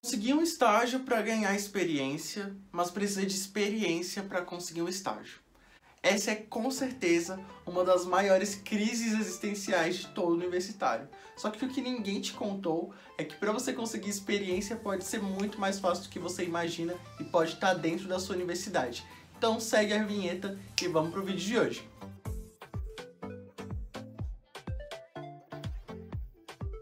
Conseguir um estágio para ganhar experiência, mas precisa de experiência para conseguir um estágio. Essa é com certeza uma das maiores crises existenciais de todo universitário. Só que o que ninguém te contou é que para você conseguir experiência pode ser muito mais fácil do que você imagina e pode estar dentro da sua universidade. Então segue a vinheta e vamos pro vídeo de hoje.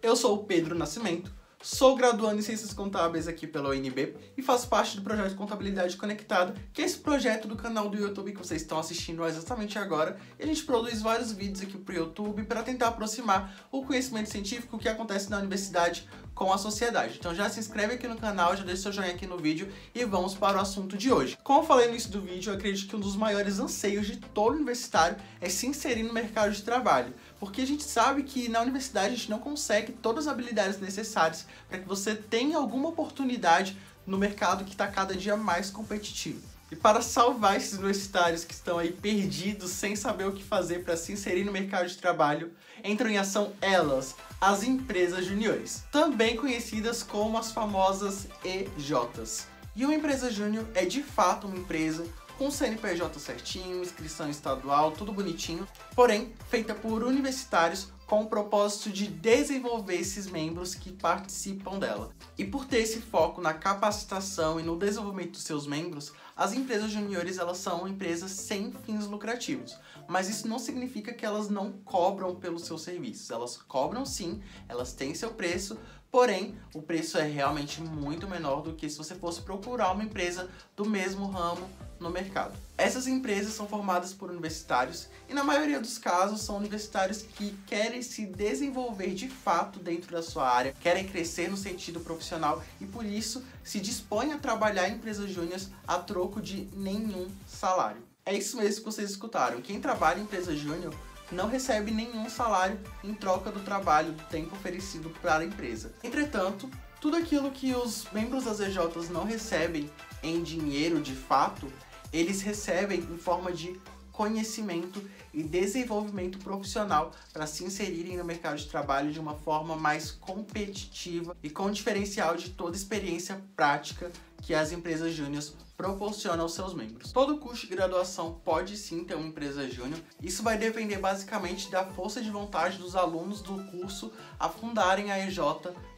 Eu sou o Pedro Nascimento, Sou graduando em Ciências Contábeis aqui pela UNB e faço parte do projeto Contabilidade Conectada, que é esse projeto do canal do YouTube que vocês estão assistindo exatamente agora. E a gente produz vários vídeos aqui pro YouTube para tentar aproximar o conhecimento científico que acontece na universidade com a sociedade. Então já se inscreve aqui no canal, já deixa seu joinha aqui no vídeo e vamos para o assunto de hoje. Como eu falei no início do vídeo, eu acredito que um dos maiores anseios de todo universitário é se inserir no mercado de trabalho. Porque a gente sabe que na universidade a gente não consegue todas as habilidades necessárias para que você tenha alguma oportunidade no mercado que está cada dia mais competitivo. E para salvar esses universitários que estão aí perdidos, sem saber o que fazer para se inserir no mercado de trabalho, entram em ação elas, as empresas juniores, também conhecidas como as famosas EJs. E uma empresa júnior é de fato uma empresa com CNPJ certinho, inscrição estadual, tudo bonitinho, porém feita por universitários com o propósito de desenvolver esses membros que participam dela. E por ter esse foco na capacitação e no desenvolvimento dos seus membros, as empresas juniores elas são empresas sem fins lucrativos, mas isso não significa que elas não cobram pelos seus serviços. Elas cobram sim, elas têm seu preço, porém o preço é realmente muito menor do que se você fosse procurar uma empresa do mesmo ramo no mercado. Essas empresas são formadas por universitários e na maioria dos casos são universitários que querem se desenvolver de fato dentro da sua área, querem crescer no sentido profissional e por isso se dispõem a trabalhar em empresas júniores a troco de nenhum salário. É isso mesmo que vocês escutaram. Quem trabalha em empresa júnior não recebe nenhum salário em troca do trabalho, do tempo oferecido para a empresa. Entretanto, tudo aquilo que os membros das EJs não recebem em dinheiro de fato, eles recebem em forma de conhecimento e desenvolvimento profissional para se inserirem no mercado de trabalho de uma forma mais competitiva e com diferencial de toda experiência prática que as empresas júniores proporcionam aos seus membros. Todo curso de graduação pode sim ter uma empresa júnior. Isso vai depender basicamente da força de vontade dos alunos do curso a fundarem a EJ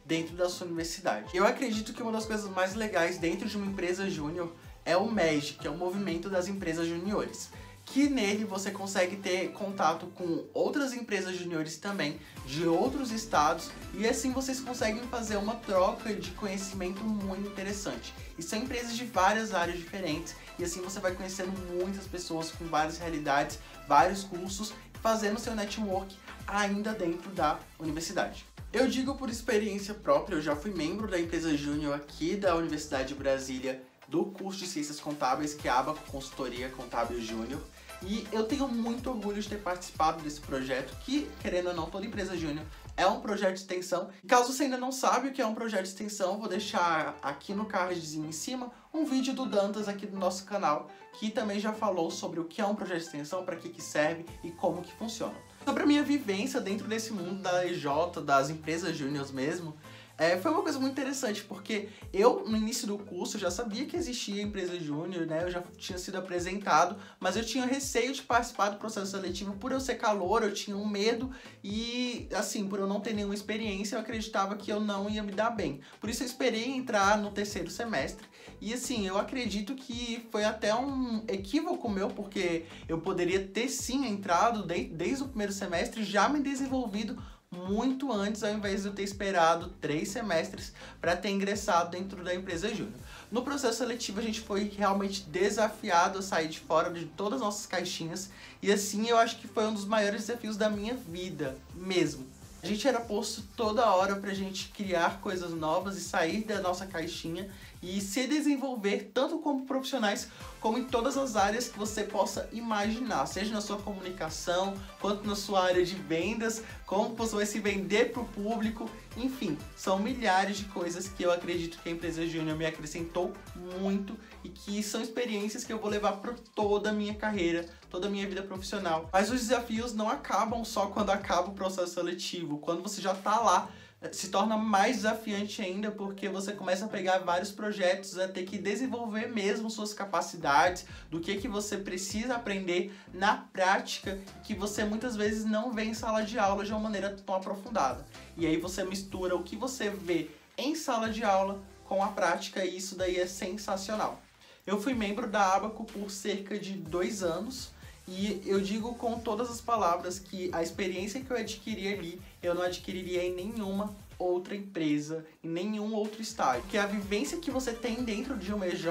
dentro da sua universidade. Eu acredito que uma das coisas mais legais dentro de uma empresa júnior é o MEG, que é o movimento das empresas juniores que nele você consegue ter contato com outras empresas juniores também, de outros estados, e assim vocês conseguem fazer uma troca de conhecimento muito interessante. E são empresas de várias áreas diferentes, e assim você vai conhecendo muitas pessoas com várias realidades, vários cursos, fazendo seu network ainda dentro da universidade. Eu digo por experiência própria, eu já fui membro da empresa júnior aqui da Universidade de Brasília do curso de Ciências Contábeis, que é a Consultoria Contábil Júnior. E eu tenho muito orgulho de ter participado desse projeto, que, querendo ou não, toda empresa júnior é um projeto de extensão. Caso você ainda não sabe o que é um projeto de extensão, vou deixar aqui no cardzinho em cima um vídeo do Dantas aqui do nosso canal, que também já falou sobre o que é um projeto de extensão, para que, que serve e como que funciona. Sobre a minha vivência dentro desse mundo da EJ, das empresas júniores mesmo, é, foi uma coisa muito interessante, porque eu, no início do curso, já sabia que existia empresa júnior, né? Eu já tinha sido apresentado, mas eu tinha receio de participar do processo seletivo por eu ser calor, eu tinha um medo e, assim, por eu não ter nenhuma experiência, eu acreditava que eu não ia me dar bem. Por isso eu esperei entrar no terceiro semestre e, assim, eu acredito que foi até um equívoco meu, porque eu poderia ter sim entrado desde, desde o primeiro semestre, já me desenvolvido muito antes, ao invés de eu ter esperado três semestres para ter ingressado dentro da empresa júnior. No processo seletivo, a gente foi realmente desafiado a sair de fora de todas as nossas caixinhas, e assim eu acho que foi um dos maiores desafios da minha vida, mesmo. A gente era posto toda hora pra gente criar coisas novas e sair da nossa caixinha e se desenvolver tanto como profissionais como em todas as áreas que você possa imaginar, seja na sua comunicação, quanto na sua área de vendas, como você vai se vender para o público, enfim, são milhares de coisas que eu acredito que a empresa Júnior me acrescentou muito e que são experiências que eu vou levar para toda a minha carreira, toda a minha vida profissional. Mas os desafios não acabam só quando acaba o processo seletivo, quando você já está lá se torna mais desafiante ainda porque você começa a pegar vários projetos, a ter que desenvolver mesmo suas capacidades, do que que você precisa aprender na prática, que você muitas vezes não vê em sala de aula de uma maneira tão aprofundada. E aí você mistura o que você vê em sala de aula com a prática e isso daí é sensacional. Eu fui membro da Abaco por cerca de dois anos e eu digo com todas as palavras que a experiência que eu adquiri ali, eu não adquiriria em nenhuma outra empresa, em nenhum outro estágio. Porque a vivência que você tem dentro de uma EJ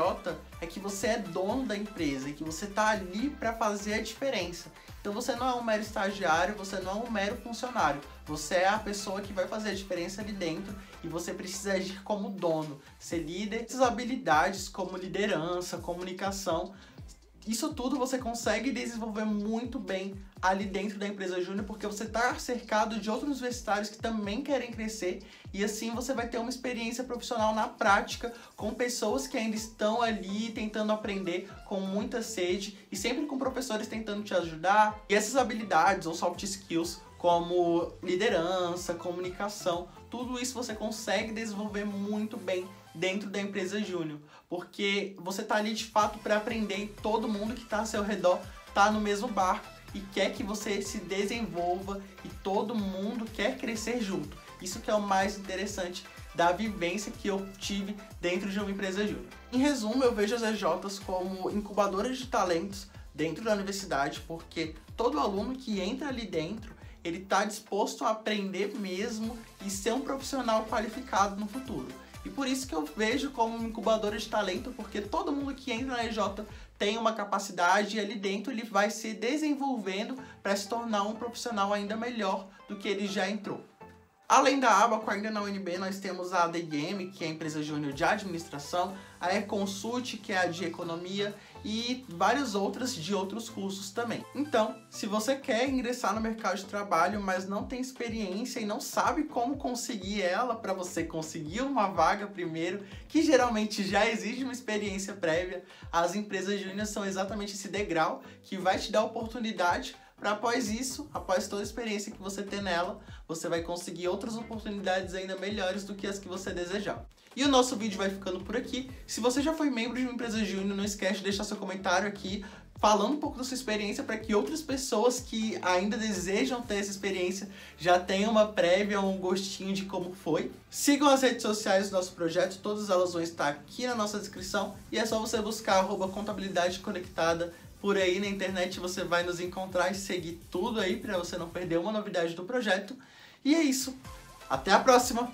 é que você é dono da empresa e que você tá ali para fazer a diferença. Então você não é um mero estagiário, você não é um mero funcionário. Você é a pessoa que vai fazer a diferença ali dentro e você precisa agir como dono, ser líder. Essas habilidades como liderança, comunicação, isso tudo você consegue desenvolver muito bem ali dentro da empresa júnior, porque você está cercado de outros universitários que também querem crescer e assim você vai ter uma experiência profissional na prática com pessoas que ainda estão ali tentando aprender com muita sede e sempre com professores tentando te ajudar. E essas habilidades ou soft skills como liderança, comunicação, tudo isso você consegue desenvolver muito bem dentro da empresa júnior, porque você tá ali de fato para aprender e todo mundo que está ao seu redor tá no mesmo barco e quer que você se desenvolva e todo mundo quer crescer junto. Isso que é o mais interessante da vivência que eu tive dentro de uma empresa júnior. Em resumo, eu vejo as EJs como incubadoras de talentos dentro da universidade, porque todo aluno que entra ali dentro, ele está disposto a aprender mesmo e ser um profissional qualificado no futuro. E por isso que eu vejo como uma incubadora de talento, porque todo mundo que entra na EJ tem uma capacidade e ali dentro ele vai se desenvolvendo para se tornar um profissional ainda melhor do que ele já entrou. Além da Abaco, ainda na UNB, nós temos a ADGM, que é a empresa júnior de administração, a E-Consult, que é a de economia, e várias outras de outros cursos também. Então, se você quer ingressar no mercado de trabalho, mas não tem experiência e não sabe como conseguir ela para você conseguir uma vaga primeiro, que geralmente já exige uma experiência prévia, as empresas júnior são exatamente esse degrau que vai te dar oportunidade para após isso, após toda a experiência que você ter nela, você vai conseguir outras oportunidades ainda melhores do que as que você desejar. E o nosso vídeo vai ficando por aqui. Se você já foi membro de uma empresa júnior, não esquece de deixar seu comentário aqui falando um pouco da sua experiência para que outras pessoas que ainda desejam ter essa experiência já tenham uma prévia, um gostinho de como foi. Sigam as redes sociais do nosso projeto, todas elas vão estar aqui na nossa descrição e é só você buscar contabilidade conectada por aí na internet você vai nos encontrar e seguir tudo aí para você não perder uma novidade do projeto. E é isso. Até a próxima!